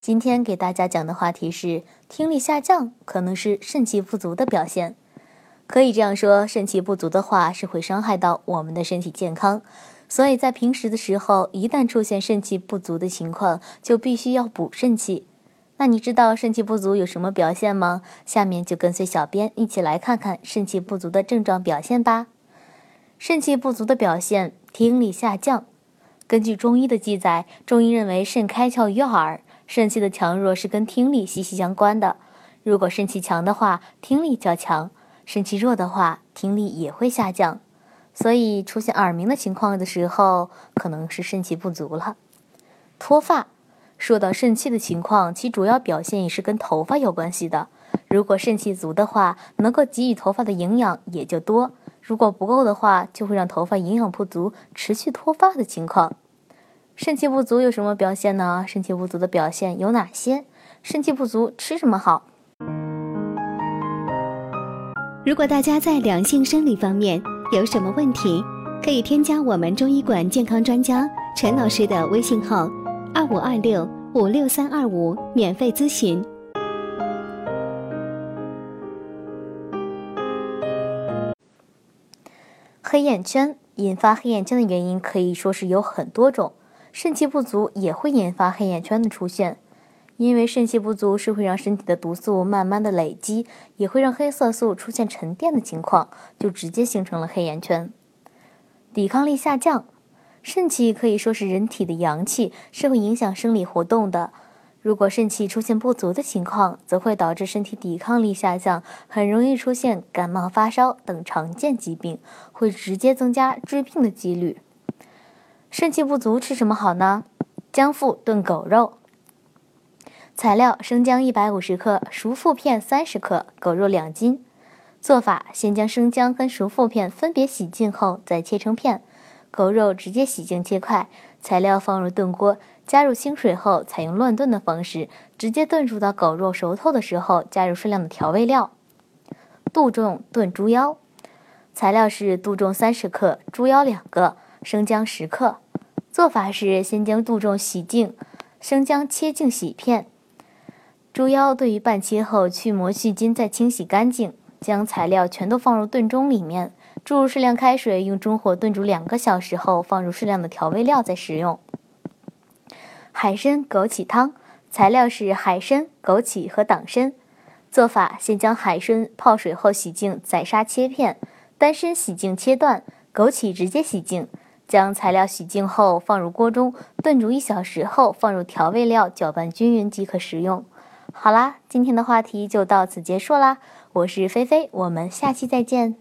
今天给大家讲的话题是听力下降可能是肾气不足的表现。可以这样说，肾气不足的话是会伤害到我们的身体健康，所以在平时的时候，一旦出现肾气不足的情况，就必须要补肾气。那你知道肾气不足有什么表现吗？下面就跟随小编一起来看看肾气不足的症状表现吧。肾气不足的表现，听力下降。根据中医的记载，中医认为肾开窍于耳。肾气的强弱是跟听力息息相关的。如果肾气强的话，听力较强；肾气弱的话，听力也会下降。所以出现耳鸣的情况的时候，可能是肾气不足了。脱发，说到肾气的情况，其主要表现也是跟头发有关系的。如果肾气足的话，能够给予头发的营养也就多；如果不够的话，就会让头发营养不足，持续脱发的情况。肾气不足有什么表现呢？肾气不足的表现有哪些？肾气不足吃什么好？如果大家在两性生理方面有什么问题，可以添加我们中医馆健康专家陈老师的微信号：二五二六五六三二五，免费咨询。黑眼圈引发黑眼圈的原因可以说是有很多种。肾气不足也会引发黑眼圈的出现，因为肾气不足是会让身体的毒素慢慢的累积，也会让黑色素出现沉淀的情况，就直接形成了黑眼圈。抵抗力下降，肾气可以说是人体的阳气，是会影响生理活动的。如果肾气出现不足的情况，则会导致身体抵抗力下降，很容易出现感冒、发烧等常见疾病，会直接增加致病的几率。肾气不足吃什么好呢？姜附炖狗肉。材料：生姜一百五十克，熟附片三十克，狗肉两斤。做法：先将生姜跟熟附片分别洗净后，再切成片；狗肉直接洗净切块。材料放入炖锅，加入清水后，采用乱炖的方式，直接炖煮到狗肉熟透的时候，加入适量的调味料。杜仲炖猪腰。材料是杜仲三十克，猪腰两个。生姜十克，做法是先将杜仲洗净，生姜切净洗片。猪腰对于半切后去膜去筋，再清洗干净。将材料全都放入炖盅里面，注入适量开水，用中火炖煮两个小时后，放入适量的调味料再食用。海参枸杞汤，材料是海参、枸杞和党参。做法先将海参泡水后洗净，宰杀切片；丹参洗净切断，枸杞直接洗净。将材料洗净后放入锅中炖煮一小时后，放入调味料搅拌均匀即可食用。好啦，今天的话题就到此结束啦。我是菲菲，我们下期再见。